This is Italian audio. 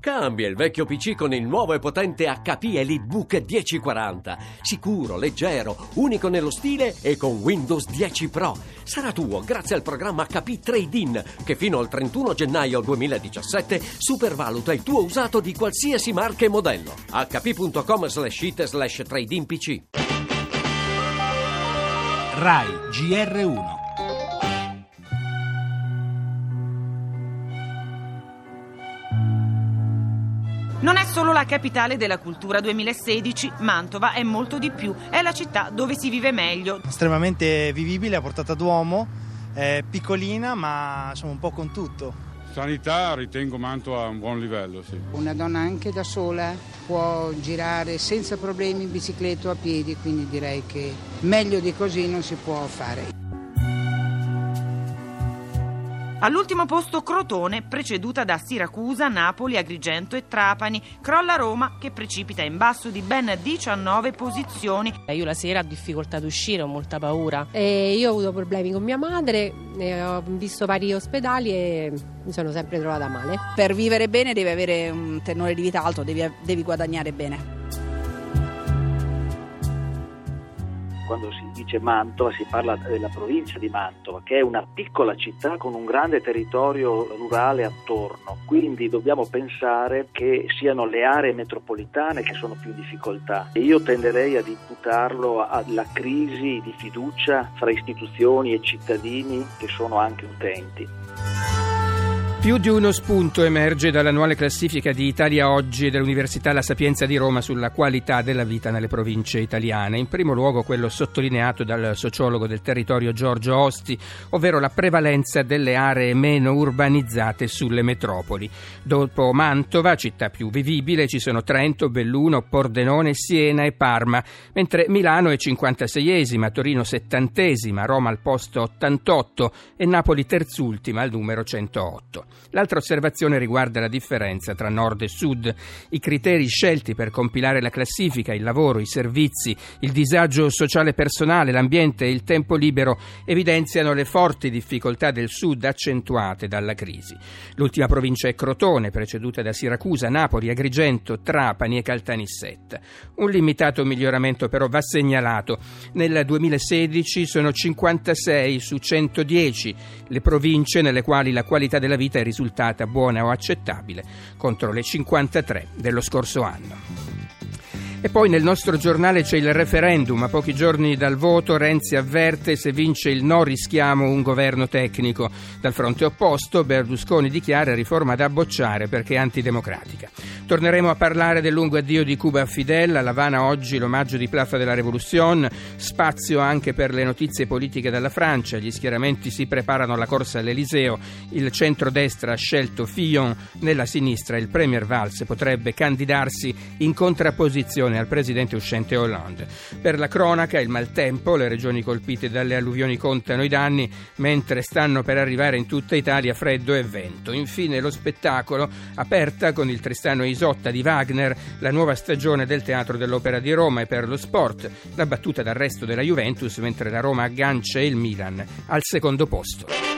Cambia il vecchio PC con il nuovo e potente HP EliteBook 1040. Sicuro, leggero, unico nello stile e con Windows 10 Pro. Sarà tuo grazie al programma HP Trade-in che fino al 31 gennaio 2017 supervaluta il tuo usato di qualsiasi marca e modello. hp.com slash it slash trade-in PC. RAI GR1 Non è solo la capitale della cultura 2016, Mantova è molto di più, è la città dove si vive meglio. Estremamente vivibile, a portata d'uomo, è piccolina ma insomma un po' con tutto. Sanità ritengo Mantova a un buon livello, sì. Una donna anche da sola può girare senza problemi in bicicletta o a piedi, quindi direi che meglio di così non si può fare. All'ultimo posto Crotone, preceduta da Siracusa, Napoli, Agrigento e Trapani. Crolla Roma che precipita in basso di ben 19 posizioni. Io la sera ho difficoltà ad uscire, ho molta paura. E io ho avuto problemi con mia madre, ho visto vari ospedali e mi sono sempre trovata male. Per vivere bene devi avere un tenore di vita alto, devi, devi guadagnare bene. Quando si dice Mantova si parla della provincia di Mantova, che è una piccola città con un grande territorio rurale attorno, quindi dobbiamo pensare che siano le aree metropolitane che sono più in difficoltà e io tenderei ad imputarlo alla crisi di fiducia fra istituzioni e cittadini che sono anche utenti. Più di uno spunto emerge dall'annuale classifica di Italia Oggi e dell'Università La Sapienza di Roma sulla qualità della vita nelle province italiane. In primo luogo quello sottolineato dal sociologo del territorio Giorgio Osti, ovvero la prevalenza delle aree meno urbanizzate sulle metropoli. Dopo Mantova, città più vivibile, ci sono Trento, Belluno, Pordenone, Siena e Parma, mentre Milano è 56esima, Torino 70esima, Roma al posto 88 e Napoli terzultima al numero 108. L'altra osservazione riguarda la differenza tra nord e sud. I criteri scelti per compilare la classifica, il lavoro, i servizi, il disagio sociale personale, l'ambiente e il tempo libero evidenziano le forti difficoltà del sud accentuate dalla crisi. L'ultima provincia è Crotone, preceduta da Siracusa, Napoli, Agrigento, Trapani e Caltanissetta. Un limitato miglioramento però va segnalato. Nel 2016 sono 56 su 110 le province nelle quali la qualità della vita è risultata buona o accettabile contro le 53 dello scorso anno. E poi nel nostro giornale c'è il referendum. A pochi giorni dal voto Renzi avverte se vince il no rischiamo un governo tecnico. Dal fronte opposto Berlusconi dichiara riforma da bocciare perché antidemocratica. Torneremo a parlare del lungo addio di Cuba a Fidel, a Lavana oggi l'omaggio di Plaza della Revolution, spazio anche per le notizie politiche dalla Francia, gli schieramenti si preparano alla corsa all'Eliseo, il centrodestra ha scelto Fillon, nella sinistra il Premier Valls potrebbe candidarsi in contrapposizione al presidente uscente Hollande. Per la cronaca, il maltempo, le regioni colpite dalle alluvioni contano i danni, mentre stanno per arrivare in tutta Italia freddo e vento. Infine lo spettacolo, aperta con il Tristano Isotta di Wagner, la nuova stagione del Teatro dell'Opera di Roma e per lo sport, la battuta d'arresto della Juventus mentre la Roma aggancia il Milan al secondo posto.